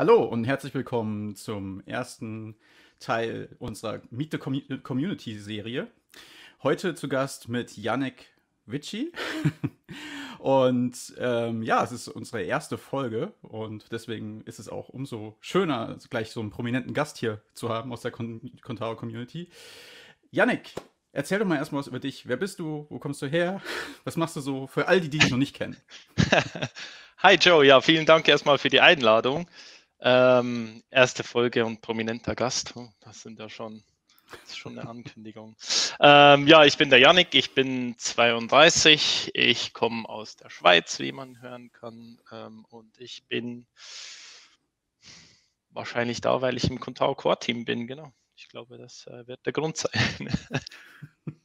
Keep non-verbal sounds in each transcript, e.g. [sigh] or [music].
Hallo und herzlich willkommen zum ersten Teil unserer Meet the Community Serie. Heute zu Gast mit Yannick Vici. [laughs] und ähm, ja, es ist unsere erste Folge und deswegen ist es auch umso schöner, gleich so einen prominenten Gast hier zu haben aus der Contaro Community. Yannick, erzähl doch mal erstmal was über dich. Wer bist du? Wo kommst du her? Was machst du so für all die, die dich noch nicht kennen? [laughs] Hi Joe, ja, vielen Dank erstmal für die Einladung. Ähm, erste Folge und prominenter Gast. Oh, das sind ja schon, das ist schon eine Ankündigung. Ähm, ja, ich bin der Yannick, ich bin 32, ich komme aus der Schweiz, wie man hören kann. Ähm, und ich bin wahrscheinlich da, weil ich im Contao Core Team bin, genau. Ich glaube, das äh, wird der Grund sein. [laughs]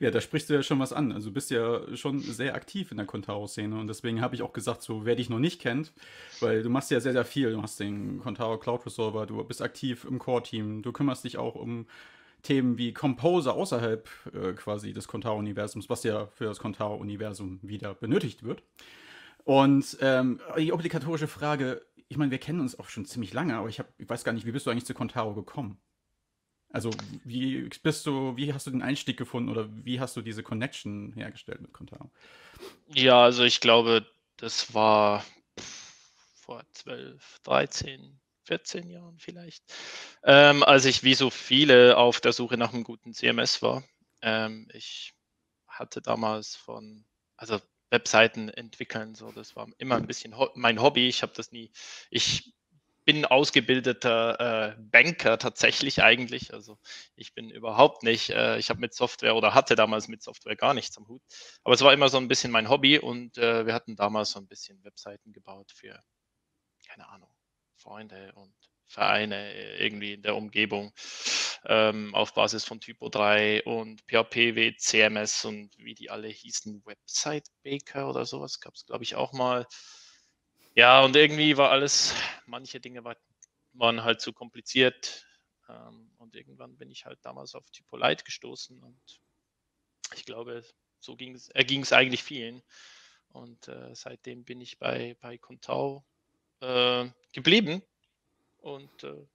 Ja, da sprichst du ja schon was an. Also du bist ja schon sehr aktiv in der Contaro-Szene und deswegen habe ich auch gesagt, so wer dich noch nicht kennt, weil du machst ja sehr, sehr viel. Du hast den Contaro Cloud Resolver, du bist aktiv im Core-Team, du kümmerst dich auch um Themen wie Composer außerhalb äh, quasi des Contaro-Universums, was ja für das Contaro-Universum wieder benötigt wird. Und ähm, die obligatorische Frage, ich meine, wir kennen uns auch schon ziemlich lange, aber ich, hab, ich weiß gar nicht, wie bist du eigentlich zu Contaro gekommen? Also wie bist du, wie hast du den Einstieg gefunden oder wie hast du diese Connection hergestellt mit Contaro? Ja, also ich glaube, das war vor 12, 13, 14 Jahren vielleicht, ähm, als ich wie so viele auf der Suche nach einem guten CMS war. Ähm, ich hatte damals von, also Webseiten entwickeln, so das war immer ein bisschen ho mein Hobby. Ich habe das nie, ich bin ausgebildeter äh, Banker tatsächlich eigentlich. Also ich bin überhaupt nicht, äh, ich habe mit Software oder hatte damals mit Software gar nichts am Hut. Aber es war immer so ein bisschen mein Hobby und äh, wir hatten damals so ein bisschen Webseiten gebaut für, keine Ahnung, Freunde und Vereine irgendwie in der Umgebung ähm, auf Basis von Typo 3 und PHP, wie CMS und wie die alle hießen, Website Baker oder sowas gab es, glaube ich, auch mal. Ja, und irgendwie war alles, manche Dinge war, waren halt zu kompliziert. Ähm, und irgendwann bin ich halt damals auf Typo Light gestoßen und ich glaube, so ging es, es eigentlich vielen. Und äh, seitdem bin ich bei, bei Contao äh, geblieben. Und äh,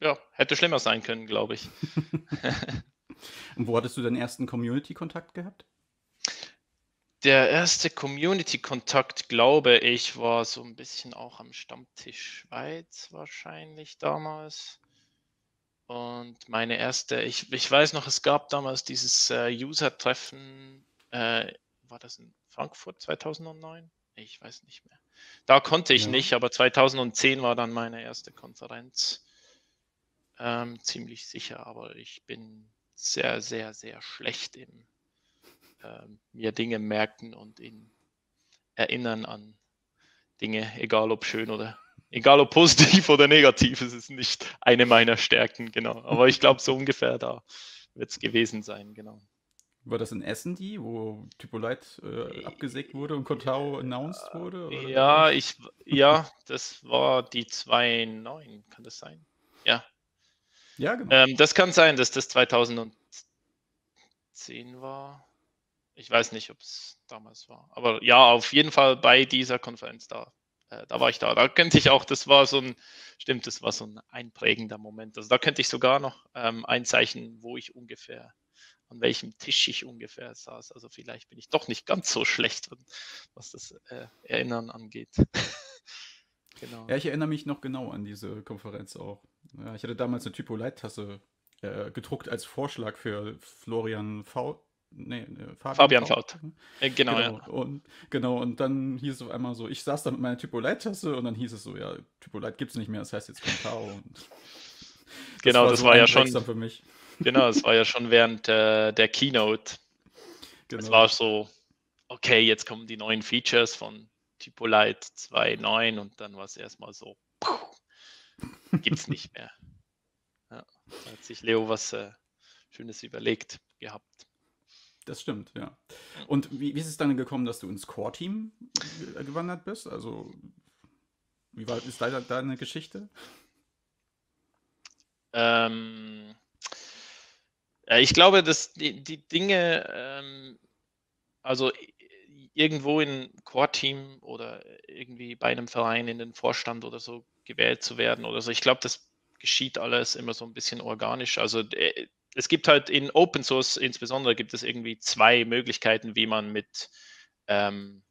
ja, hätte schlimmer sein können, glaube ich. [laughs] und wo hattest du deinen ersten Community-Kontakt gehabt? Der erste Community-Kontakt, glaube ich, war so ein bisschen auch am Stammtisch Schweiz wahrscheinlich damals. Und meine erste, ich, ich weiß noch, es gab damals dieses äh, User-Treffen, äh, war das in Frankfurt 2009? Ich weiß nicht mehr. Da konnte ich ja. nicht, aber 2010 war dann meine erste Konferenz. Ähm, ziemlich sicher, aber ich bin sehr, sehr, sehr schlecht im äh, mir Dinge merken und ihn erinnern an Dinge, egal ob schön oder egal ob positiv [laughs] oder negativ, es ist nicht eine meiner Stärken, genau. Aber ich glaube, so ungefähr da wird es gewesen sein, genau. War das in Essen die, wo Typolite äh, abgesägt wurde und Kotao announced wurde? Oder? Ja, ich, ja, das war die 2.9, kann das sein? Ja. Ja, genau. Ähm, das kann sein, dass das 2010 war. Ich weiß nicht, ob es damals war. Aber ja, auf jeden Fall bei dieser Konferenz da. Äh, da war ich da. Da könnte ich auch, das war so ein, stimmt, das war so ein einprägender Moment. Also da könnte ich sogar noch ähm, einzeichnen, wo ich ungefähr, an welchem Tisch ich ungefähr saß. Also vielleicht bin ich doch nicht ganz so schlecht, was das äh, Erinnern angeht. [laughs] genau. Ja, ich erinnere mich noch genau an diese Konferenz auch. Ja, ich hatte damals eine Typo-Leittasse äh, gedruckt als Vorschlag für Florian V Nee, Fabian, Fabian Faut. Äh, genau, genau, ja. Und, genau, und dann hieß es auf einmal so, ich saß da mit meiner Typolite-Tasse und dann hieß es so, ja, Typolite gibt es nicht mehr, das heißt jetzt Contao. Und [laughs] das genau, war das so war ja schon. Für mich. Genau, das war ja schon während äh, der Keynote. Genau. Es war so, okay, jetzt kommen die neuen Features von Typolite 2.9 und dann war es erstmal so, gibt es nicht mehr. Ja, da hat sich Leo was äh, Schönes überlegt gehabt. Das stimmt, ja. Und wie, wie ist es dann gekommen, dass du ins Core-Team gewandert bist? Also, wie war, ist da deine Geschichte? Ähm, ich glaube, dass die, die Dinge, ähm, also irgendwo in Core-Team oder irgendwie bei einem Verein in den Vorstand oder so gewählt zu werden oder so. Ich glaube, das geschieht alles immer so ein bisschen organisch. Also äh, es gibt halt in Open Source insbesondere gibt es irgendwie zwei Möglichkeiten, wie man mit ähm,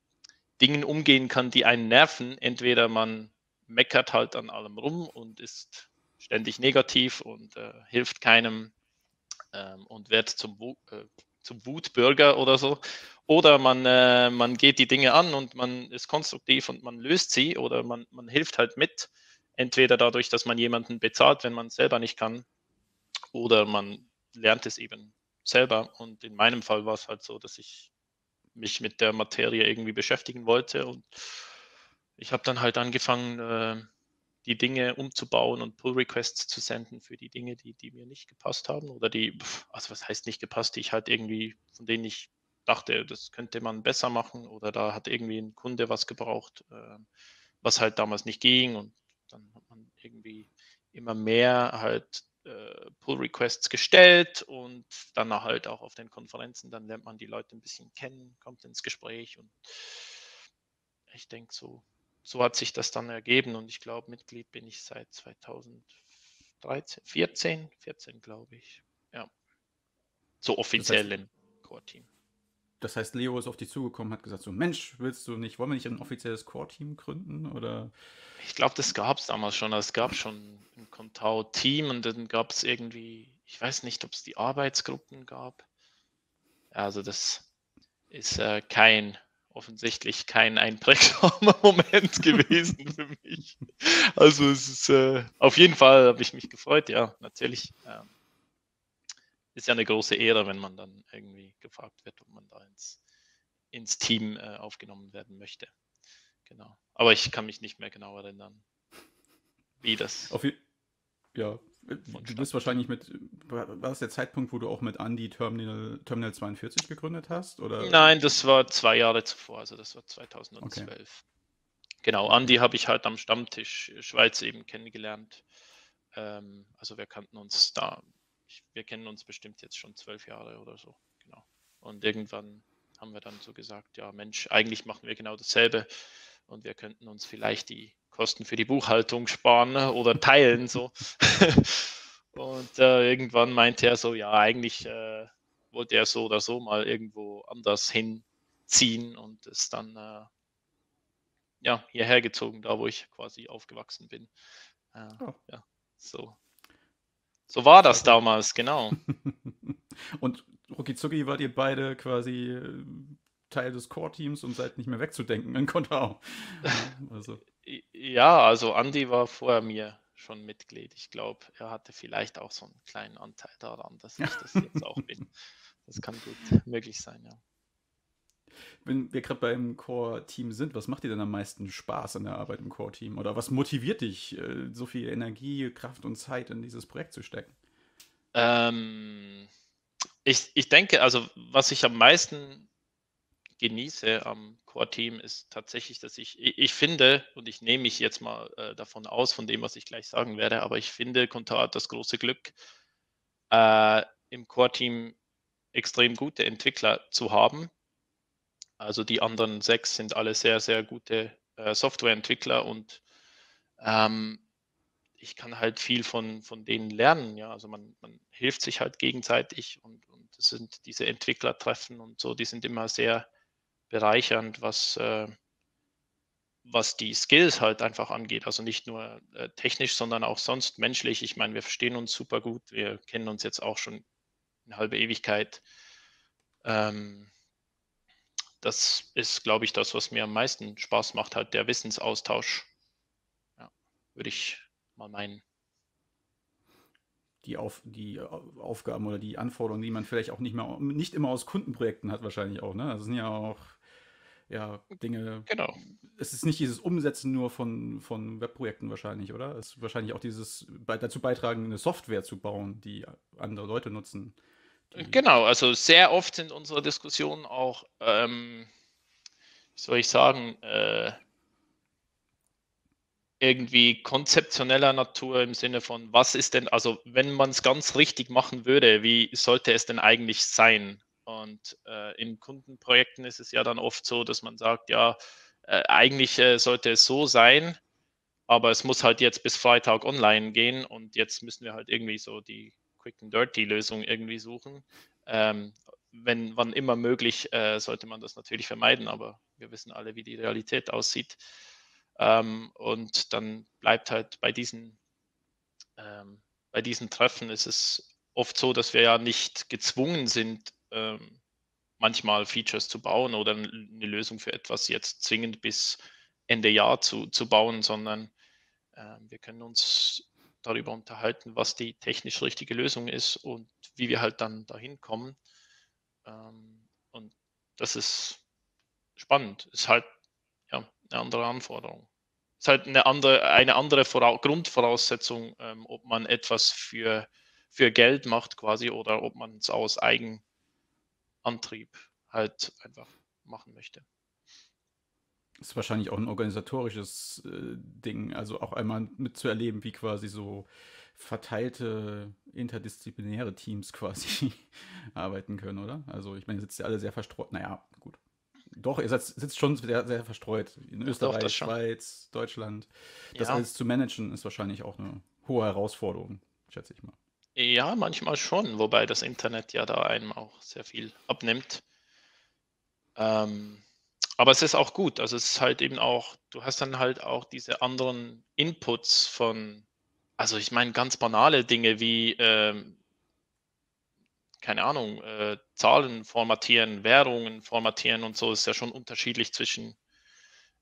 Dingen umgehen kann, die einen nerven. Entweder man meckert halt an allem rum und ist ständig negativ und äh, hilft keinem ähm, und wird zum, äh, zum Wutbürger oder so. Oder man, äh, man geht die Dinge an und man ist konstruktiv und man löst sie oder man, man hilft halt mit. Entweder dadurch, dass man jemanden bezahlt, wenn man es selber nicht kann, oder man lernt es eben selber. Und in meinem Fall war es halt so, dass ich mich mit der Materie irgendwie beschäftigen wollte und ich habe dann halt angefangen, äh, die Dinge umzubauen und Pull-Requests zu senden für die Dinge, die, die mir nicht gepasst haben oder die, also was heißt nicht gepasst, die ich halt irgendwie, von denen ich dachte, das könnte man besser machen oder da hat irgendwie ein Kunde was gebraucht, äh, was halt damals nicht ging und dann hat man irgendwie immer mehr halt äh, Pull-Requests gestellt und dann halt auch auf den Konferenzen, dann lernt man die Leute ein bisschen kennen, kommt ins Gespräch und ich denke so, so hat sich das dann ergeben und ich glaube, Mitglied bin ich seit 2013, 14, 14 glaube ich. Ja. So offiziell das heißt, im Core-Team. Das heißt, Leo ist auf dich zugekommen, hat gesagt so, Mensch, willst du nicht, wollen wir nicht ein offizielles Core-Team gründen? Oder? Ich glaube, das gab es damals schon. Es gab schon ein Contao-Team und dann gab es irgendwie, ich weiß nicht, ob es die Arbeitsgruppen gab. Also das ist äh, kein offensichtlich kein einprägsamer [laughs] Moment gewesen für mich. Also es ist äh, auf jeden Fall habe ich mich gefreut, ja, natürlich. Ähm, ist ja eine große Ehre, wenn man dann irgendwie gefragt wird, ob man da ins, ins Team äh, aufgenommen werden möchte. Genau. Aber ich kann mich nicht mehr genau erinnern, wie das. Auf, ja, du bist wahrscheinlich mit, war das der Zeitpunkt, wo du auch mit Andy Terminal, Terminal 42 gegründet hast? Oder? Nein, das war zwei Jahre zuvor, also das war 2012. Okay. Genau, Andy habe ich halt am Stammtisch Schweiz eben kennengelernt. Ähm, also wir kannten uns da, wir kennen uns bestimmt jetzt schon zwölf Jahre oder so, genau. Und irgendwann haben wir dann so gesagt, ja Mensch, eigentlich machen wir genau dasselbe und wir könnten uns vielleicht die Kosten für die Buchhaltung sparen oder teilen so. [laughs] und äh, irgendwann meinte er so, ja, eigentlich äh, wollte er so oder so mal irgendwo anders hinziehen und ist dann äh, ja, hierher gezogen, da wo ich quasi aufgewachsen bin. Äh, oh. Ja, so. So war das damals, genau. [laughs] und Rukizuki wart ihr beide quasi äh, Teil des Core-Teams und seid nicht mehr wegzudenken in Kontau. [laughs] Also. Ja, also Andy war vor mir schon Mitglied. Ich glaube, er hatte vielleicht auch so einen kleinen Anteil daran, dass ich das jetzt auch bin. [laughs] Das kann gut möglich sein, ja. Wenn wir gerade beim Core-Team sind, was macht dir denn am meisten Spaß an der Arbeit im Core-Team? Oder was motiviert dich, äh, so viel Energie, Kraft und Zeit in dieses Projekt zu stecken? Ähm, ich, ich denke, also was ich am meisten genieße am Core-Team ist tatsächlich, dass ich, ich finde, und ich nehme mich jetzt mal äh, davon aus, von dem, was ich gleich sagen werde, aber ich finde, Kontar hat das große Glück, äh, im Core-Team extrem gute Entwickler zu haben. Also die anderen sechs sind alle sehr, sehr gute äh, Softwareentwickler und ähm, ich kann halt viel von, von denen lernen. Ja, also man, man hilft sich halt gegenseitig und, und das sind diese Entwicklertreffen und so, die sind immer sehr, bereichernd, was, äh, was die Skills halt einfach angeht. Also nicht nur äh, technisch, sondern auch sonst menschlich. Ich meine, wir verstehen uns super gut. Wir kennen uns jetzt auch schon eine halbe Ewigkeit. Ähm, das ist, glaube ich, das, was mir am meisten Spaß macht, halt der Wissensaustausch. Ja, würde ich mal meinen die, Auf, die Aufgaben oder die Anforderungen, die man vielleicht auch nicht mehr nicht immer aus Kundenprojekten hat, wahrscheinlich auch. Ne? Es sind ja auch ja, Dinge. Genau. Es ist nicht dieses Umsetzen nur von, von Webprojekten wahrscheinlich, oder? Es ist wahrscheinlich auch dieses dazu beitragen, eine Software zu bauen, die andere Leute nutzen. Genau, also sehr oft sind unsere Diskussionen auch, ähm, wie soll ich sagen, äh, irgendwie konzeptioneller Natur im Sinne von, was ist denn, also wenn man es ganz richtig machen würde, wie sollte es denn eigentlich sein? Und äh, in Kundenprojekten ist es ja dann oft so, dass man sagt, ja, äh, eigentlich äh, sollte es so sein, aber es muss halt jetzt bis Freitag online gehen und jetzt müssen wir halt irgendwie so die Quick and Dirty Lösung irgendwie suchen. Ähm, wenn wann immer möglich, äh, sollte man das natürlich vermeiden, aber wir wissen alle, wie die Realität aussieht. Ähm, und dann bleibt halt bei diesen, ähm, bei diesen Treffen ist es oft so, dass wir ja nicht gezwungen sind, ähm, manchmal Features zu bauen oder eine Lösung für etwas jetzt zwingend bis Ende Jahr zu, zu bauen, sondern äh, wir können uns darüber unterhalten, was die technisch richtige Lösung ist und wie wir halt dann dahin kommen. Ähm, und das ist spannend. Ist halt ja, eine andere Anforderung. Ist halt eine andere, eine andere Vora Grundvoraussetzung, ähm, ob man etwas für, für Geld macht quasi oder ob man es aus Eigenantrieb halt einfach machen möchte. Ist wahrscheinlich auch ein organisatorisches äh, Ding, also auch einmal mitzuerleben, wie quasi so verteilte interdisziplinäre Teams [laughs] quasi arbeiten können, oder? Also ich meine, ihr sitzt ja alle sehr verstreut. Naja, gut. Doch, ihr sitzt, sitzt schon sehr, sehr verstreut. In Österreich, Doch, Schweiz, Deutschland. Das ja. alles zu managen ist wahrscheinlich auch eine hohe Herausforderung, schätze ich mal. Ja, manchmal schon, wobei das Internet ja da einem auch sehr viel abnimmt. Ähm, aber es ist auch gut. Also es ist halt eben auch, du hast dann halt auch diese anderen Inputs von also ich meine ganz banale Dinge wie, ähm, keine Ahnung, äh, Zahlen formatieren, Währungen formatieren und so ist ja schon unterschiedlich zwischen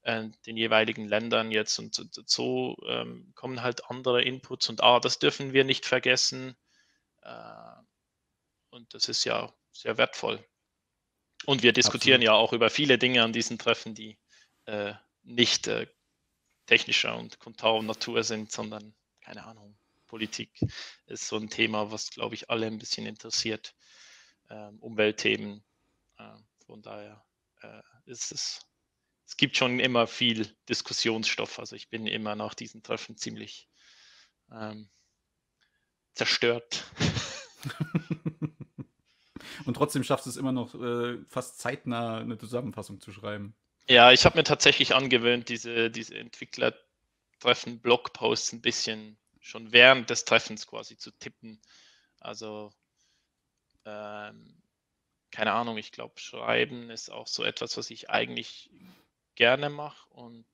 äh, den jeweiligen Ländern jetzt und so, so ähm, kommen halt andere Inputs und ah, das dürfen wir nicht vergessen. Äh, und das ist ja sehr wertvoll. Und wir diskutieren Absolut. ja auch über viele Dinge an diesen Treffen, die äh, nicht äh, technischer und Kontau-Natur sind, sondern keine Ahnung, Politik ist so ein Thema, was, glaube ich, alle ein bisschen interessiert. Ähm, Umweltthemen. Äh, von daher äh, ist es, es gibt schon immer viel Diskussionsstoff. Also ich bin immer nach diesen Treffen ziemlich ähm, zerstört. [laughs] [laughs] Und trotzdem schaffst du es immer noch äh, fast zeitnah eine Zusammenfassung zu schreiben. Ja, ich habe mir tatsächlich angewöhnt, diese, diese Entwicklertreffen, Blogposts ein bisschen schon während des Treffens quasi zu tippen. Also, ähm, keine Ahnung, ich glaube, Schreiben ist auch so etwas, was ich eigentlich gerne mache und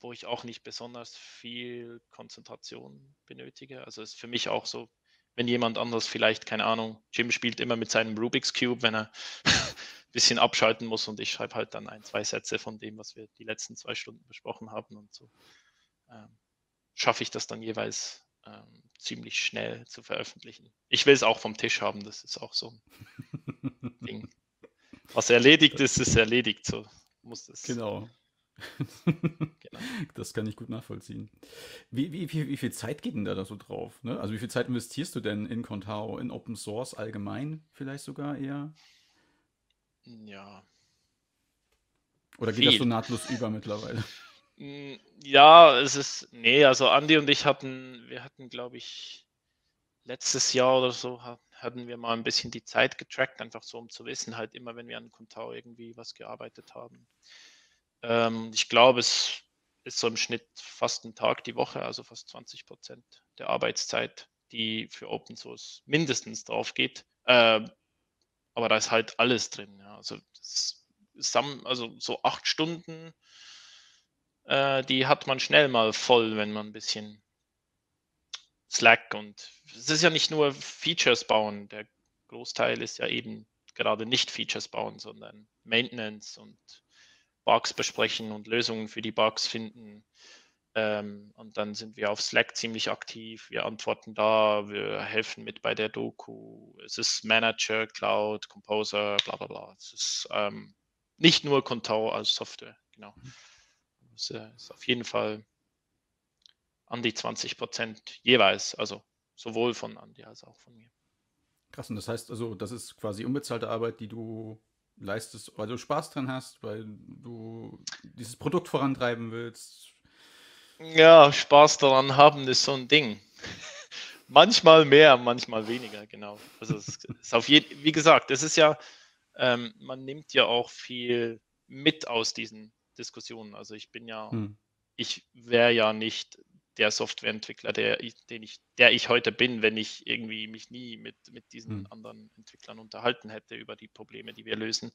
wo ich auch nicht besonders viel Konzentration benötige. Also ist für mich auch so, wenn jemand anders vielleicht, keine Ahnung, Jim spielt immer mit seinem Rubik's Cube, wenn er ein [laughs] bisschen abschalten muss und ich schreibe halt dann ein, zwei Sätze von dem, was wir die letzten zwei Stunden besprochen haben und so. Ähm, schaffe ich das dann jeweils ähm, ziemlich schnell zu veröffentlichen. Ich will es auch vom Tisch haben, das ist auch so ein [laughs] Ding. Was erledigt ist, ist erledigt, so muss das. Genau. Genau. [laughs] Das kann ich gut nachvollziehen. Wie, wie, wie, wie viel Zeit geht denn da so drauf? Ne? Also wie viel Zeit investierst du denn in Contao, in Open Source allgemein vielleicht sogar eher? Ja. Oder geht viel. das so nahtlos über mittlerweile? Hm, ja, es ist, nee, also Andi und ich hatten, wir hatten, glaube ich, letztes Jahr oder so hatten wir mal ein bisschen die Zeit getrackt, einfach so, um zu wissen, halt immer, wenn wir an Contao irgendwie was gearbeitet haben. Ähm, ich glaube, es ist so im Schnitt fast ein Tag die Woche, also fast 20 Prozent der Arbeitszeit, die für Open Source mindestens drauf geht. Äh, aber da ist halt alles drin. Ja. Also, ist, also so acht Stunden äh, die hat man schnell mal voll, wenn man ein bisschen Slack und es ist ja nicht nur Features bauen, der Großteil ist ja eben gerade nicht Features bauen, sondern Maintenance und Bugs besprechen und Lösungen für die Bugs finden. Ähm, und dann sind wir auf Slack ziemlich aktiv. Wir antworten da, wir helfen mit bei der Doku. Es ist Manager, Cloud, Composer, bla bla bla. Es ist ähm, nicht nur Contao als Software, genau. Mhm. Äh, ist auf jeden Fall an die 20 Prozent jeweils, also sowohl von Andi als auch von mir. Krass, und das heißt also, das ist quasi unbezahlte Arbeit, die du leistest, weil du Spaß dran hast, weil du dieses Produkt vorantreiben willst. Ja, Spaß daran haben ist so ein Ding. [laughs] manchmal mehr, manchmal weniger, genau. Also es [laughs] ist auf jeden, wie gesagt, es ist ja, ähm, man nimmt ja auch viel mit aus diesen Diskussionen. Also ich bin ja, hm. ich wäre ja nicht der Softwareentwickler, der ich, den ich, der ich heute bin, wenn ich irgendwie mich nie mit, mit diesen hm. anderen Entwicklern unterhalten hätte über die Probleme, die wir lösen.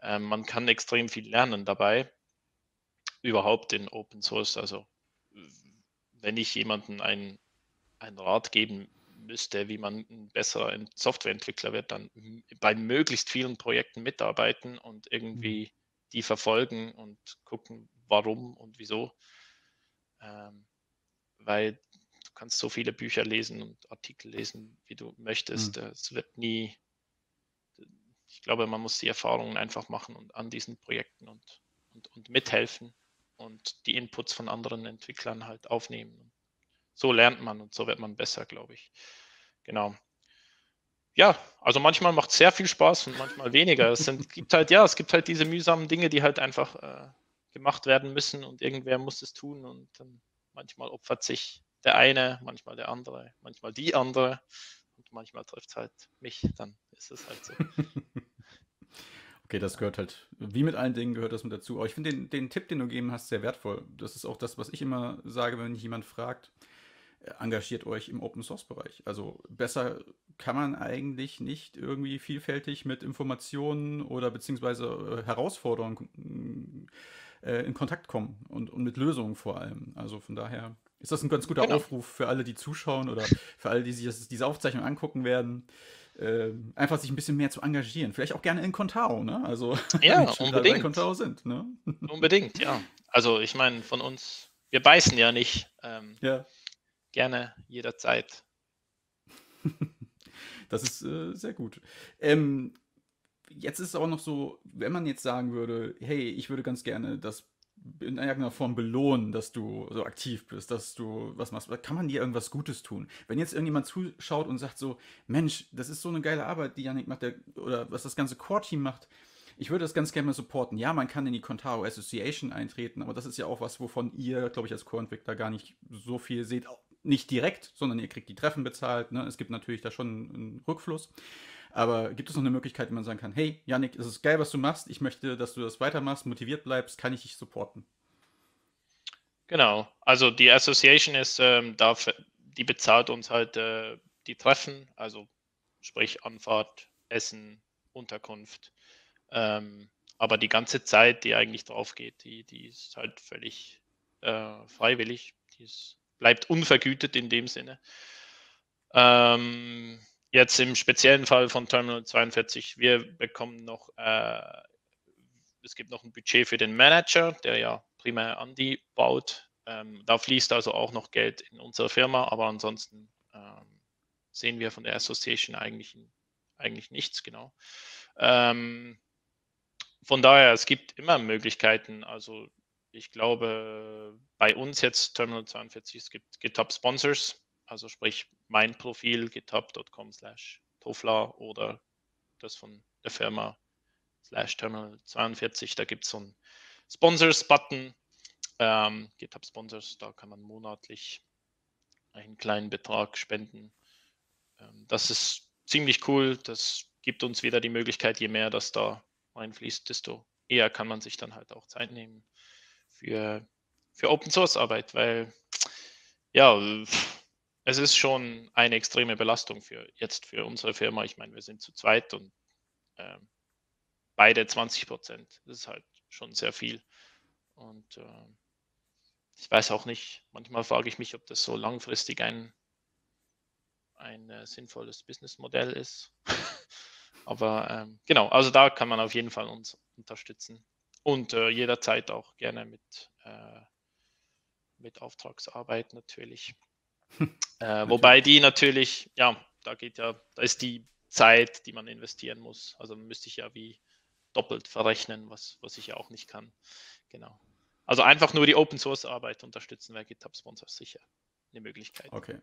Ähm, man kann extrem viel lernen dabei, überhaupt in Open Source. Also wenn ich jemandem einen, einen Rat geben müsste, wie man ein besserer Softwareentwickler wird, dann bei möglichst vielen Projekten mitarbeiten und irgendwie mhm. die verfolgen und gucken, warum und wieso. Ähm, weil du kannst so viele Bücher lesen und Artikel lesen, wie du möchtest. Mhm. Es wird nie, ich glaube, man muss die Erfahrungen einfach machen und an diesen Projekten und, und, und mithelfen und die Inputs von anderen Entwicklern halt aufnehmen. So lernt man und so wird man besser, glaube ich. Genau. Ja, also manchmal macht es sehr viel Spaß und manchmal weniger. Es sind, [laughs] gibt halt, ja, es gibt halt diese mühsamen Dinge, die halt einfach äh, gemacht werden müssen und irgendwer muss es tun und dann manchmal opfert sich der eine, manchmal der andere, manchmal die andere und manchmal trifft es halt mich, dann ist es halt so. [laughs] Okay, das gehört halt, wie mit allen Dingen gehört das mit dazu. Aber ich finde den, den Tipp, den du gegeben hast, sehr wertvoll. Das ist auch das, was ich immer sage, wenn mich jemand fragt, äh, engagiert euch im Open Source Bereich. Also besser kann man eigentlich nicht irgendwie vielfältig mit Informationen oder beziehungsweise äh, Herausforderungen äh, in Kontakt kommen und, und mit Lösungen vor allem. Also von daher ist das ein ganz guter genau. Aufruf für alle, die zuschauen oder für alle, die sich das, diese Aufzeichnung angucken werden äh, einfach sich ein bisschen mehr zu engagieren. Vielleicht auch gerne in Contao, ne? Also, [laughs] ja, unbedingt. in Contao sind, ne? [laughs] Unbedingt, ja. Also, ich meine, von uns, wir beißen ja nicht. Ähm, ja. Gerne, jederzeit. [laughs] das ist äh, sehr gut. Ähm, jetzt ist es auch noch so, wenn man jetzt sagen würde, hey, ich würde ganz gerne das in irgendeiner Form belohnen, dass du so aktiv bist, dass du was machst. Kann man dir irgendwas Gutes tun? Wenn jetzt irgendjemand zuschaut und sagt so, Mensch, das ist so eine geile Arbeit, die Yannick macht, der, oder was das ganze Core-Team macht, ich würde das ganz gerne mal supporten. Ja, man kann in die Contaro Association eintreten, aber das ist ja auch was, wovon ihr, glaube ich, als Core-Entwickler gar nicht so viel seht. Nicht direkt, sondern ihr kriegt die Treffen bezahlt. Ne? Es gibt natürlich da schon einen Rückfluss. Aber gibt es noch eine Möglichkeit, wie man sagen kann, hey, Yannick, es ist geil, was du machst, ich möchte, dass du das weitermachst, motiviert bleibst, kann ich dich supporten? Genau, also die Association ist, ähm, dafür, die bezahlt uns halt äh, die Treffen, also sprich Anfahrt, Essen, Unterkunft. Ähm, aber die ganze Zeit, die eigentlich drauf geht, die, die ist halt völlig äh, freiwillig. Die ist, bleibt unvergütet in dem Sinne. Ähm, Jetzt im speziellen Fall von Terminal 42, wir bekommen noch, äh, es gibt noch ein Budget für den Manager, der ja primär Andi baut. Ähm, da fließt also auch noch Geld in unsere Firma, aber ansonsten ähm, sehen wir von der Association eigentlich, eigentlich nichts genau. Ähm, von daher, es gibt immer Möglichkeiten. Also ich glaube, bei uns jetzt Terminal 42, es gibt GitHub Sponsors, also sprich mein Profil github.com slash Tofla oder das von der Firma slash Terminal 42. Da gibt es so einen Sponsors-Button, ähm, GitHub Sponsors, da kann man monatlich einen kleinen Betrag spenden. Ähm, das ist ziemlich cool. Das gibt uns wieder die Möglichkeit, je mehr das da reinfließt, desto eher kann man sich dann halt auch Zeit nehmen für, für Open Source Arbeit, weil ja, es ist schon eine extreme Belastung für jetzt für unsere Firma. Ich meine, wir sind zu zweit und äh, beide 20 Prozent. Das ist halt schon sehr viel. Und äh, ich weiß auch nicht, manchmal frage ich mich, ob das so langfristig ein, ein äh, sinnvolles Businessmodell ist. [laughs] Aber ähm, genau, also da kann man auf jeden Fall uns unterstützen. Und äh, jederzeit auch gerne mit, äh, mit Auftragsarbeit natürlich. [laughs] Äh, wobei die natürlich, ja, da geht ja, da ist die Zeit, die man investieren muss. Also müsste ich ja wie doppelt verrechnen, was, was ich ja auch nicht kann. Genau. Also einfach nur die Open Source Arbeit unterstützen wäre GitHub Sponsors sicher eine Möglichkeit. Okay.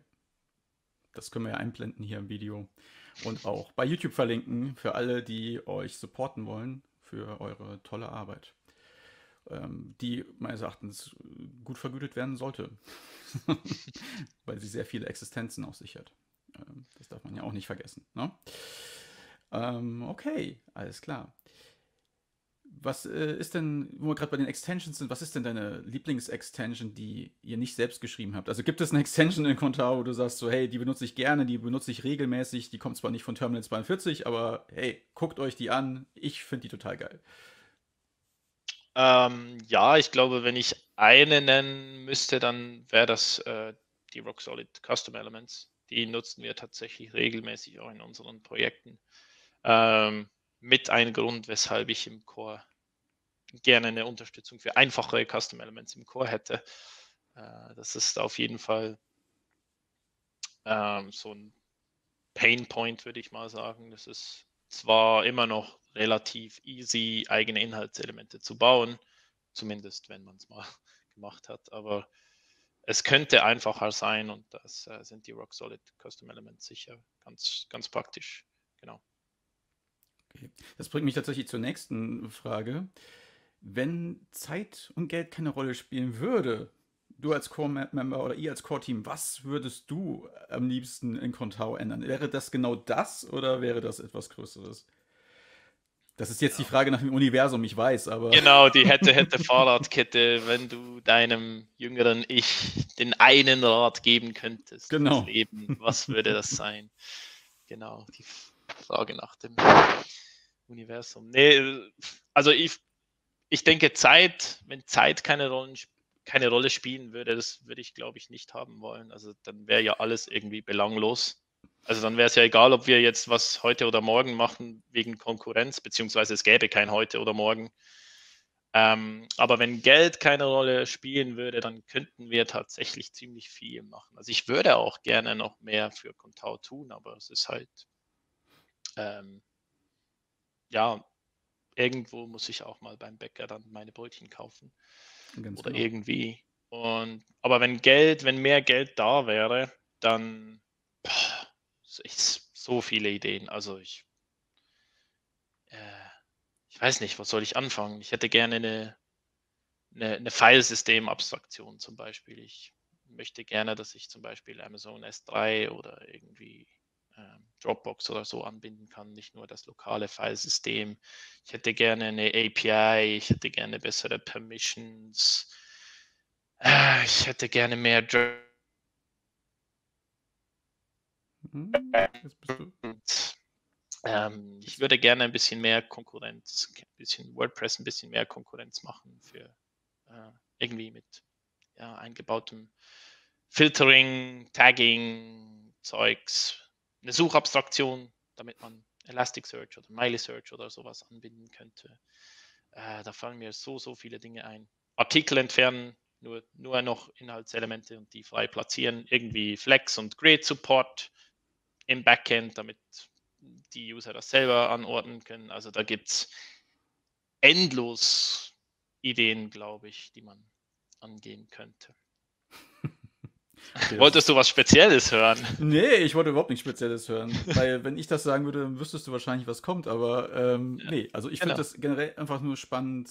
Das können wir ja einblenden hier im Video und auch bei YouTube verlinken für alle, die euch supporten wollen für eure tolle Arbeit. Ähm, die meines Erachtens gut vergütet werden sollte, [laughs] weil sie sehr viele Existenzen auch sichert. Ähm, das darf man ja auch nicht vergessen. Ne? Ähm, okay, alles klar. Was äh, ist denn, wo wir gerade bei den Extensions sind, was ist denn deine Lieblingsextension, die ihr nicht selbst geschrieben habt? Also gibt es eine Extension in Contao, wo du sagst so, hey, die benutze ich gerne, die benutze ich regelmäßig, die kommt zwar nicht von Terminal 42, aber hey, guckt euch die an, ich finde die total geil. Ähm, ja, ich glaube, wenn ich eine nennen müsste, dann wäre das äh, die Rock Solid Custom Elements. Die nutzen wir tatsächlich regelmäßig auch in unseren Projekten. Ähm, mit ein Grund, weshalb ich im Core gerne eine Unterstützung für einfachere Custom Elements im Core hätte. Äh, das ist auf jeden Fall ähm, so ein Pain Point, würde ich mal sagen. Das ist zwar immer noch relativ easy, eigene Inhaltselemente zu bauen, zumindest wenn man es mal [laughs] gemacht hat, aber es könnte einfacher sein und das äh, sind die Rock Solid Custom Elements sicher ganz, ganz praktisch. Genau. Okay. Das bringt mich tatsächlich zur nächsten Frage. Wenn Zeit und Geld keine Rolle spielen würde, du als Core-Member oder ihr als Core-Team, was würdest du am liebsten in Contao ändern? Wäre das genau das oder wäre das etwas Größeres? Das ist jetzt die Frage nach dem Universum, ich weiß, aber. Genau, die hätte, hätte Fahrradkette, wenn du deinem jüngeren Ich den einen Rat geben könntest. Genau. Leben, was würde das sein? Genau, die Frage nach dem Universum. Nee, also ich, ich denke, Zeit, wenn Zeit keine, Rollen, keine Rolle spielen würde, das würde ich, glaube ich, nicht haben wollen. Also dann wäre ja alles irgendwie belanglos. Also dann wäre es ja egal, ob wir jetzt was heute oder morgen machen wegen Konkurrenz, beziehungsweise es gäbe kein heute oder morgen. Ähm, aber wenn Geld keine Rolle spielen würde, dann könnten wir tatsächlich ziemlich viel machen. Also ich würde auch gerne noch mehr für Contao tun, aber es ist halt ähm, ja, irgendwo muss ich auch mal beim Bäcker dann meine Brötchen kaufen. Ganz oder genau. irgendwie. Und, aber wenn Geld, wenn mehr Geld da wäre, dann boah, ich, so viele Ideen. Also ich, äh, ich weiß nicht, was soll ich anfangen? Ich hätte gerne eine, eine, eine Filesystem-Abstraktion zum Beispiel. Ich möchte gerne, dass ich zum Beispiel Amazon S3 oder irgendwie Dropbox oder so anbinden kann, nicht nur das lokale Filesystem. Ich hätte gerne eine API, ich hätte gerne bessere Permissions, äh, ich hätte gerne mehr Dr hm, ähm, ich würde gerne ein bisschen mehr Konkurrenz, ein bisschen WordPress, ein bisschen mehr Konkurrenz machen für äh, irgendwie mit ja, eingebautem Filtering, Tagging, Zeugs, eine Suchabstraktion, damit man Elasticsearch oder Miley-Search oder sowas anbinden könnte. Äh, da fallen mir so, so viele Dinge ein. Artikel entfernen, nur, nur noch Inhaltselemente und die frei platzieren. Irgendwie Flex und Grid Support im Backend, damit die User das selber anordnen können. Also da gibt es endlos Ideen, glaube ich, die man angehen könnte. [laughs] Wolltest du was Spezielles hören? Nee, ich wollte überhaupt nichts Spezielles hören. Weil, wenn ich das sagen würde, dann wüsstest du wahrscheinlich, was kommt. Aber ähm, ja. nee, also ich genau. finde das generell einfach nur spannend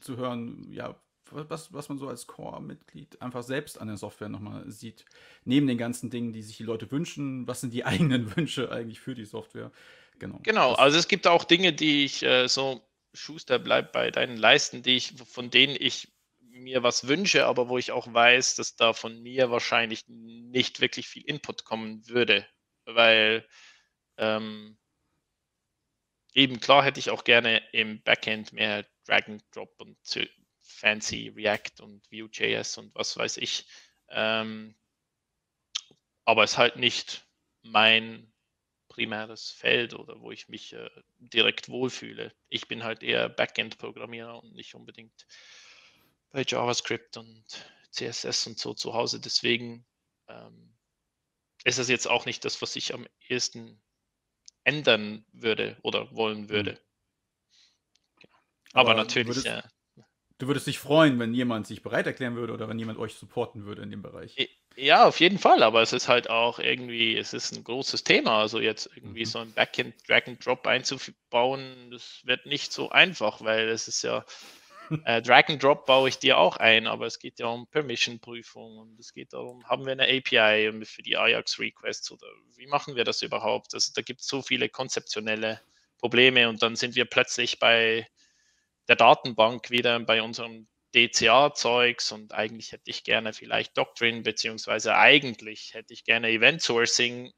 zu hören, ja, was, was man so als Core-Mitglied einfach selbst an der Software nochmal sieht. Neben den ganzen Dingen, die sich die Leute wünschen, was sind die [laughs] eigenen Wünsche eigentlich für die Software? Genau. Genau, das also es gibt auch Dinge, die ich äh, so, Schuster bleibt bei deinen Leisten, die ich, von denen ich mir was wünsche, aber wo ich auch weiß, dass da von mir wahrscheinlich nicht wirklich viel Input kommen würde, weil ähm, eben klar hätte ich auch gerne im Backend mehr Drag and Drop und fancy React und Vue.js und was weiß ich. Ähm, aber es ist halt nicht mein primäres Feld oder wo ich mich äh, direkt wohlfühle. Ich bin halt eher Backend-Programmierer und nicht unbedingt bei JavaScript und CSS und so zu Hause. Deswegen ähm, ist es jetzt auch nicht das, was ich am ehesten ändern würde oder wollen mhm. würde. Genau. Aber, Aber, natürlich. Du würdest, ja. du würdest dich freuen, wenn jemand sich bereit erklären würde oder wenn jemand euch supporten würde in dem Bereich. Ja, auf jeden Fall, aber es ist halt auch irgendwie, es ist ein großes Thema. Also jetzt irgendwie mhm. so ein Backend Drag and Drop einzubauen, das wird nicht so einfach, weil es ist ja Äh, Drag and Drop baue ich dir auch ein, aber es geht ja um Permission-Prüfung und es geht darum, haben wir eine API für die Ajax-Requests oder wie machen wir das überhaupt? Also da gibt es so viele konzeptionelle Probleme und dann sind wir plötzlich bei der Datenbank wieder bei unserem DCA-Zeugs und eigentlich hätte ich gerne vielleicht Doctrine, beziehungsweise eigentlich hätte ich gerne Event Sourcing.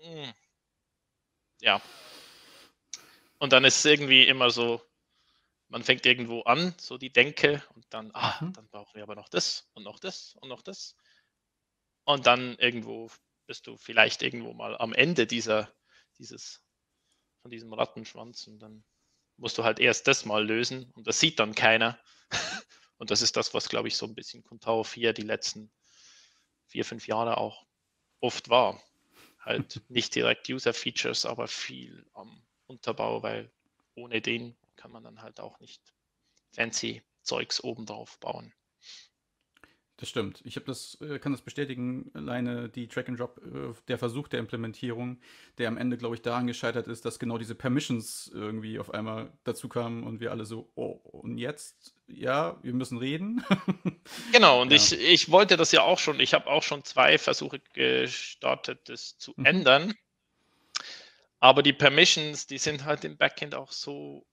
Hm. Ja. Und dann ist es irgendwie immer so, man fängt irgendwo an, so die Denke, und dann, ah, mhm. dann brauchen wir aber noch das und noch das und noch das. Und dann irgendwo bist du vielleicht irgendwo mal am Ende dieser, dieses, von diesem Rattenschwanz und dann musst du halt erst das mal lösen und das sieht dann keiner. [laughs] und das ist das, was, glaube ich, so ein bisschen Contao 4 die letzten vier, fünf Jahre auch oft war. Halt [laughs] nicht direkt User-Features, aber viel am Unterbau, weil ohne den kann man dann halt auch nicht fancy Zeugs obendrauf bauen. Das stimmt. Ich habe das, äh, kann das bestätigen, alleine die Track and Drop, äh, der Versuch der Implementierung, der am Ende, glaube ich, daran gescheitert ist, dass genau diese Permissions irgendwie auf einmal dazu kamen und wir alle so, oh, und jetzt, ja, wir müssen reden. [laughs] genau, und ja. ich, ich wollte das ja auch schon, ich habe auch schon zwei Versuche gestartet, das zu mhm. ändern. Aber die Permissions, die sind halt im Backend auch so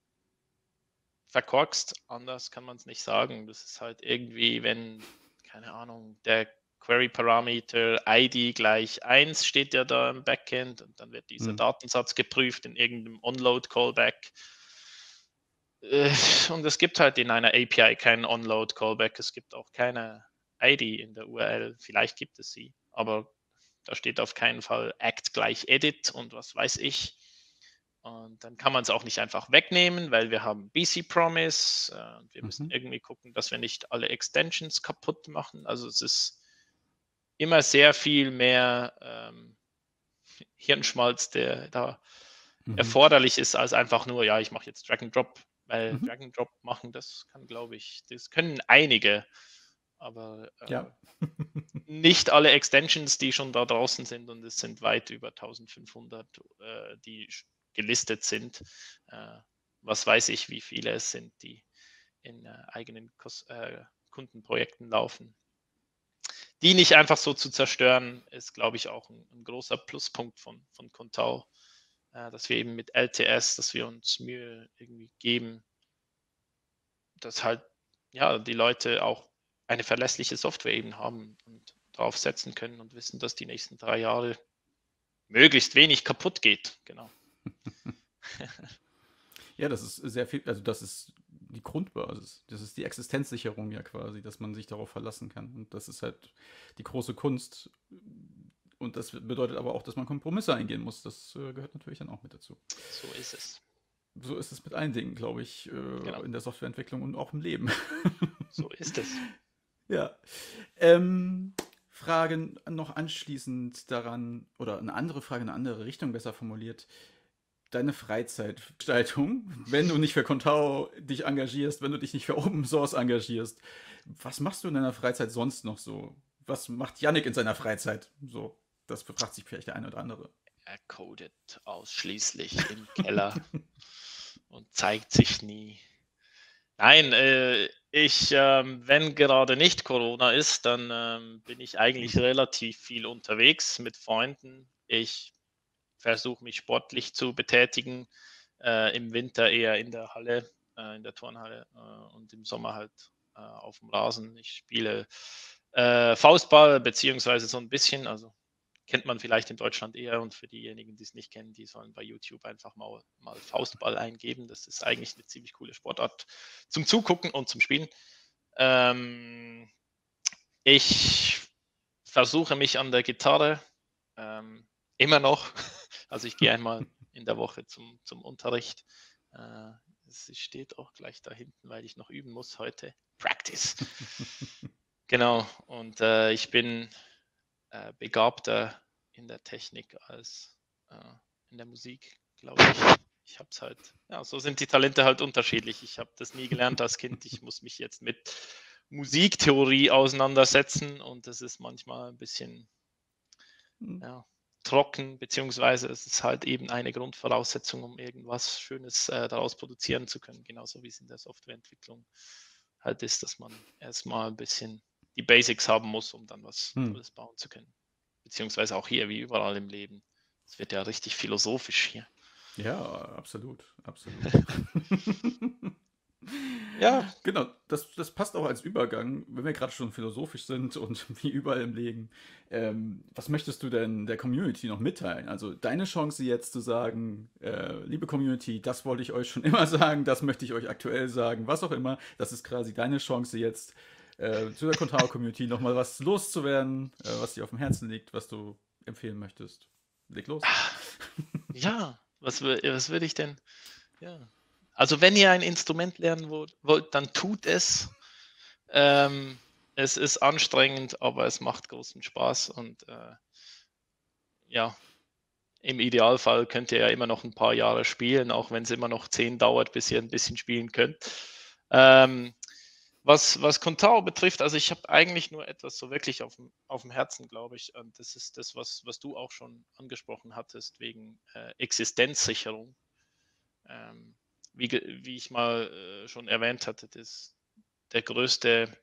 verkorkst. Anders kann man es nicht sagen. Das ist halt irgendwie, wenn, keine Ahnung, der Query-Parameter ID gleich 1 steht ja da im Backend und dann wird dieser mhm. Datensatz geprüft in irgendeinem Onload-Callback. Äh, und es gibt halt in einer API keinen Onload-Callback. Es gibt auch keine ID in der URL. Vielleicht gibt es sie, aber da steht auf keinen Fall Act gleich Edit und was weiß ich. Und dann kann man es auch nicht einfach wegnehmen, weil wir haben BC Promise äh, und wir mhm. müssen irgendwie gucken, dass wir nicht alle Extensions kaputt machen. Also es ist immer sehr viel mehr ähm, [laughs] Hirnschmalz, der da mhm. erforderlich ist, als einfach nur, ja, ich mache jetzt Drag and Drop, weil mhm. Drag and Drop machen, das kann, glaube ich, das können einige, aber äh, ja. [laughs] nicht alle Extensions, die schon da draußen sind und es sind weit über 1500, äh, die gelistet sind. Äh, was weiß ich, wie viele es sind, die in äh, eigenen äh, Kundenprojekten laufen. Die nicht einfach so zu zerstören, ist, glaube ich, auch ein, ein großer Pluspunkt von, von Contao, dass wir eben mit LTS, dass wir uns Mühe irgendwie geben, dass halt ja, die Leute auch eine verlässliche Software eben haben und drauf setzen können und wissen, dass die nächsten drei Jahre möglichst wenig kaputt geht. Genau. Ja, das ist sehr viel, also das ist die Grundbasis. Das ist die Existenzsicherung ja quasi, dass man sich darauf verlassen kann. Und das ist halt die große Kunst. Und das bedeutet aber auch, dass man Kompromisse eingehen muss. Das äh, gehört natürlich dann auch mit dazu. So ist es. So ist es mit allen Dingen, glaube ich, äh, genau. in der Softwareentwicklung und auch im Leben. [laughs] so ist es. Ja. Ähm, Fragen noch anschließend daran, oder eine andere Frage, eine andere Richtung besser formuliert deine Freizeitgestaltung, wenn du nicht für Contao dich engagierst, wenn du dich nicht für Open Source engagierst. Was machst du in deiner Freizeit sonst noch so? Was macht Yannick in seiner Freizeit? So, das fragt sich vielleicht der eine oder andere. Er codet ausschließlich im Keller [laughs] und zeigt sich nie. Nein, äh, ich, ähm, wenn gerade nicht Corona ist, dann ähm, bin ich eigentlich relativ viel unterwegs mit Freunden. Ich versuche mich sportlich zu betätigen. Äh, Im Winter eher in der Halle, äh, in der Turnhalle äh, und im Sommer halt äh, auf dem Rasen. Ich spiele äh, Faustball beziehungsweise so ein bisschen, also kennt man vielleicht in Deutschland eher und für diejenigen, die es nicht kennen, die sollen bei YouTube einfach mal, mal Faustball eingeben. Das ist eigentlich eine ziemlich coole Sportart zum Zugucken und zum Spielen. Ähm, ich versuche mich an der Gitarre ähm, immer noch [laughs] also ich gehe einmal in der Woche zum, zum Unterricht. Äh, sie steht auch gleich da hinten, weil ich noch üben muss heute. Practice. [laughs] genau. Und äh, ich bin äh, begabter in der Technik als äh, in der Musik, glaube ich. Ich habe es halt, ja, so sind die Talente halt unterschiedlich. Ich habe das nie gelernt als Kind. Ich muss mich jetzt mit Musiktheorie auseinandersetzen und das ist manchmal ein bisschen, hm. ja, trocken, beziehungsweise es ist halt eben eine Grundvoraussetzung, um irgendwas Schönes äh, daraus produzieren zu können, genauso wie es in der Softwareentwicklung halt ist, dass man erstmal ein bisschen die Basics haben muss, um dann was hm. Bauen zu können. Beziehungsweise auch hier, wie überall im Leben. Es wird ja richtig philosophisch hier. Ja, absolut, absolut. [laughs] Ja. Genau, das, das passt auch als Übergang, wenn wir gerade schon philosophisch sind und [laughs] wie überall im Leben. Ähm, was möchtest du denn der Community noch mitteilen? Also deine Chance jetzt zu sagen, äh, liebe Community, das wollte ich euch schon [laughs] immer sagen, das möchte ich euch aktuell sagen, was auch immer. Das ist quasi deine Chance jetzt äh, zu der Contao-Community nochmal was loszuwerden, äh, was dir auf dem Herzen liegt, was du empfehlen möchtest. Leg los. Ja, was, was würde ich denn? Ja. Also wenn ihr ein Instrument lernen wollt, dann tut es. Ähm, es ist anstrengend, aber es macht großen Spaß und äh, ja, im Idealfall könnt ihr ja immer noch ein paar Jahre spielen, auch wenn es immer noch zehn dauert, bis ihr ein bisschen spielen könnt. Ähm, was, was Contao betrifft, also ich habe eigentlich nur etwas so wirklich auf dem, auf dem Herzen, glaube ich. Und das ist das, was, was du auch schon angesprochen hattest, wegen äh, Existenzsicherung. Ähm, wie, wie ich mal äh, schon erwähnt hatte, das, der größte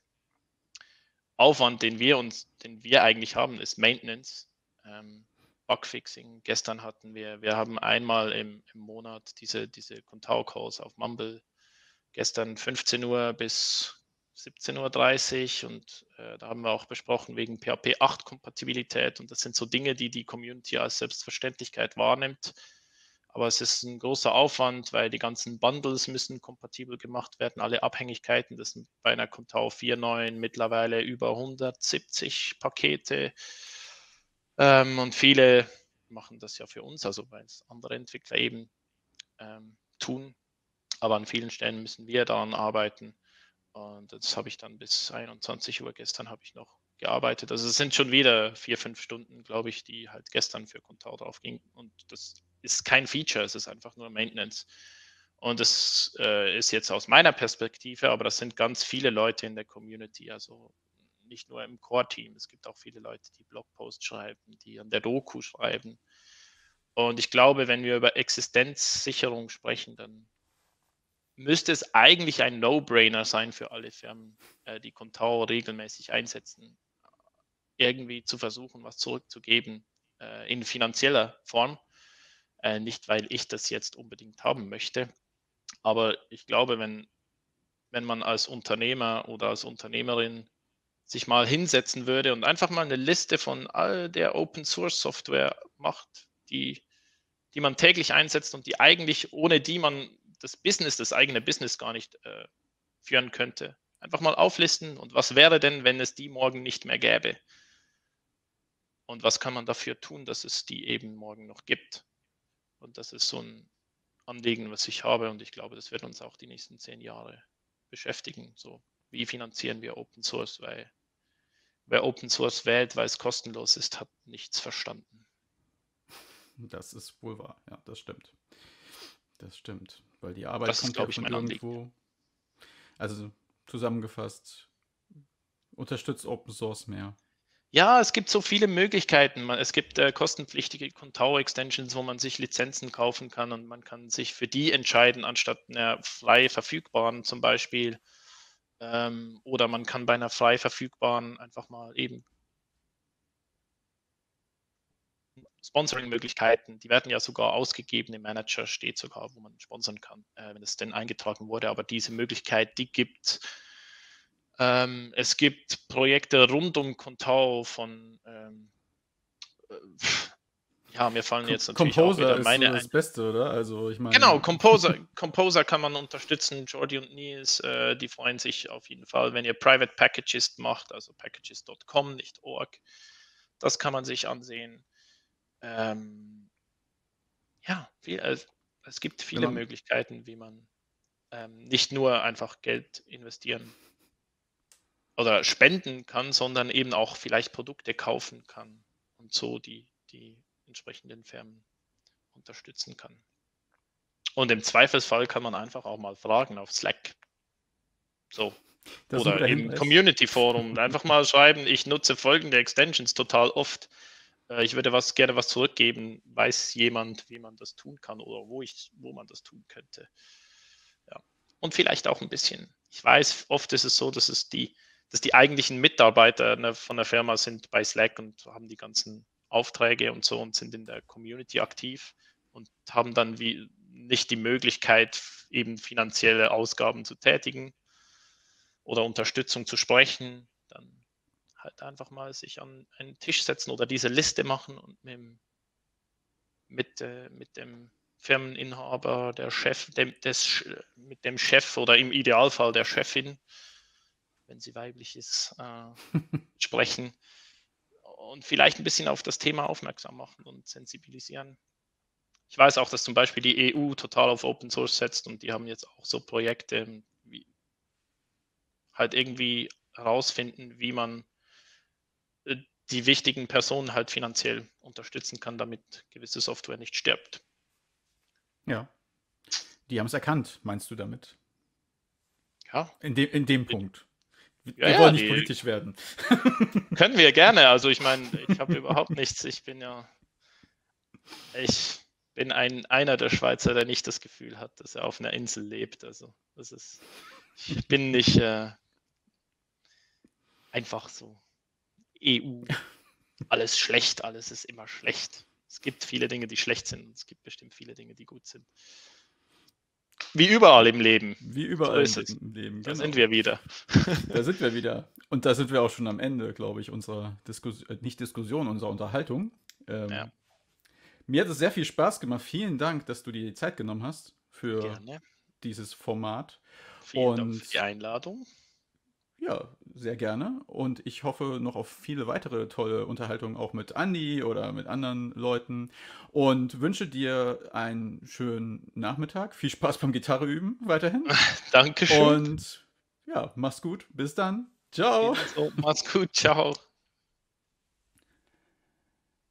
Aufwand, den wir uns, den wir eigentlich haben, ist Maintenance, ähm, Bugfixing. Gestern hatten wir, wir haben einmal im, im Monat diese, diese Contao-Calls auf Mumble. Gestern 15 Uhr bis 17.30 Uhr und äh, da haben wir auch besprochen wegen PHP 8 Kompatibilität und das sind so Dinge, die die Community als Selbstverständlichkeit wahrnimmt aber es ist ein großer Aufwand, weil die ganzen Bundles müssen kompatibel gemacht werden, alle Abhängigkeiten. Das sind bei einer Contao 4.9 mittlerweile über 170 Pakete. Ähm, und viele machen das ja für uns, also weil es andere Entwickler eben ähm, tun. Aber an vielen Stellen müssen wir daran arbeiten. Und das habe ich dann bis 21 Uhr gestern habe ich noch gearbeitet. Also es sind schon wieder vier, fünf Stunden, glaube ich, die halt gestern für Contao drauf gingen. Und das ist kein Feature, es ist einfach nur Maintenance. Und das äh, ist jetzt aus meiner Perspektive, aber das sind ganz viele Leute in der Community, also nicht nur im Core-Team. Es gibt auch viele Leute, die Blogposts schreiben, die an der Doku schreiben. Und ich glaube, wenn wir über Existenzsicherung sprechen, dann müsste es eigentlich ein No-Brainer sein für alle Firmen, äh, die Contao regelmäßig einsetzen, irgendwie zu versuchen, was zurückzugeben äh, in finanzieller Form. Äh, nicht, weil ich das jetzt unbedingt haben möchte. Aber ich glaube, wenn, wenn man als Unternehmer oder als Unternehmerin sich mal hinsetzen würde und einfach mal eine Liste von all der Open Source Software macht, die, die man täglich einsetzt und die eigentlich ohne die man das Business, das eigene Business gar nicht äh, führen könnte. Einfach mal auflisten und was wäre denn, wenn es die morgen nicht mehr gäbe? Und was kann man dafür tun, dass es die eben morgen noch gibt? Und das ist so ein Anliegen, was ich habe. Und ich glaube, das wird uns auch die nächsten zehn Jahre beschäftigen. So, wie finanzieren wir Open Source? Weil wer Open Source wählt, weil es kostenlos ist, hat nichts verstanden. Das ist wohl wahr. Ja, das stimmt. Das stimmt. Weil die Arbeit das kommt ja ich, von irgendwo. Anliegen. Also zusammengefasst, unterstützt Open Source mehr. Ja, es gibt so viele Möglichkeiten. Es gibt äh, kostenpflichtige Contao-Extensions, wo man sich Lizenzen kaufen kann und man kann sich für die entscheiden, anstatt einer frei verfügbaren zum Beispiel. Ähm, oder man kann bei einer frei verfügbaren einfach mal eben Sponsoring-Möglichkeiten, die werden ja sogar ausgegeben im Manager, steht sogar, wo man sponsern kann, äh, wenn es denn eingetragen wurde. Aber diese Möglichkeit, die gibt es ähm, es gibt Projekte rund um Contao von, ähm, äh, ja, mir fallen jetzt natürlich Composer auch wieder meine ist so das Beste, oder? Also ich meine. Genau, Composer, Composer kann man unterstützen. Jordi und Nils, äh, die freuen sich auf jeden Fall, wenn ihr Private Packages macht, also packages.com, nicht org. Das kann man sich ansehen. Ähm, ja, viel, äh, es gibt viele genau. Möglichkeiten, wie man ähm, nicht nur einfach Geld investieren oder spenden kann, sondern eben auch vielleicht Produkte kaufen kann und so die, die entsprechenden Firmen unterstützen kann. Und im Zweifelsfall kann man einfach auch mal fragen auf Slack. So. Das oder im Community Forum. Einfach mal schreiben, ich nutze folgende Extensions total oft. äh, ich würde was, gerne was zurückgeben, weiß jemand, wie man das tun kann oder wo, ich, wo man das tun könnte. Ja. Und vielleicht auch ein bisschen. Ich weiß, oft ist es so, dass es die, dass die eigentlichen Mitarbeiter ne, von der Firma sind bei Slack und haben die ganzen Aufträge und so und sind in der Community aktiv und haben dann wie nicht die Möglichkeit, eben finanzielle Ausgaben zu tätigen oder Unterstützung zu sprechen, dann halt einfach mal sich an einen Tisch setzen oder diese Liste machen und mit, mit, äh, mit dem Firmeninhaber, der Chef, dem, des, mit dem Chef oder im Idealfall der Chefin, wenn sie weiblich ist, äh, sprechen und vielleicht ein bisschen auf das Thema aufmerksam machen und sensibilisieren. Ich weiß auch, dass zum Beispiel die EU total auf Open Source setzt und die haben jetzt auch so Projekte, wie halt irgendwie herausfinden, wie man äh, die wichtigen Personen halt finanziell unterstützen kann, damit gewisse Software nicht stirbt. Ja. Die haben es erkannt, meinst du damit? Ja. In, de in dem Punkt. Wir ja, wollen nicht politisch werden. [laughs] Können wir gerne. Also ich meine, ich habe überhaupt nichts. Ich bin ja, ich bin ein, einer der Schweizer, der nicht das Gefühl hat, dass er auf einer Insel lebt. Also das ist, ich bin nicht äh, einfach so EU. Alles schlecht, alles ist immer schlecht. Es gibt viele Dinge, die schlecht sind. Es gibt bestimmt viele Dinge, die gut sind. Wie überall im Leben. Wie überall so im Leben. Da genau. sind wir wieder. da sind wir wieder. Und da sind wir auch schon am Ende, glaube ich, unserer Diskussion, äh, nicht Diskussion, unserer Unterhaltung. Ähm, ja. Mir hat es sehr viel Spaß gemacht. Vielen Dank, dass du dir die Zeit genommen hast für Gerne. dieses Format. Vielen Und Dank für die Einladung. Ja, sehr gerne. Und ich hoffe noch auf viele weitere tolle Unterhaltungen auch mit Andi oder mit anderen Leuten. Und wünsche dir einen schönen Nachmittag. Viel Spaß beim Gitarre üben weiterhin. [laughs] Dankeschön. Und ja, mach's gut. Bis dann. Ciao. So, mach's gut. Ciao.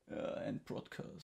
Ja, End Broadcast.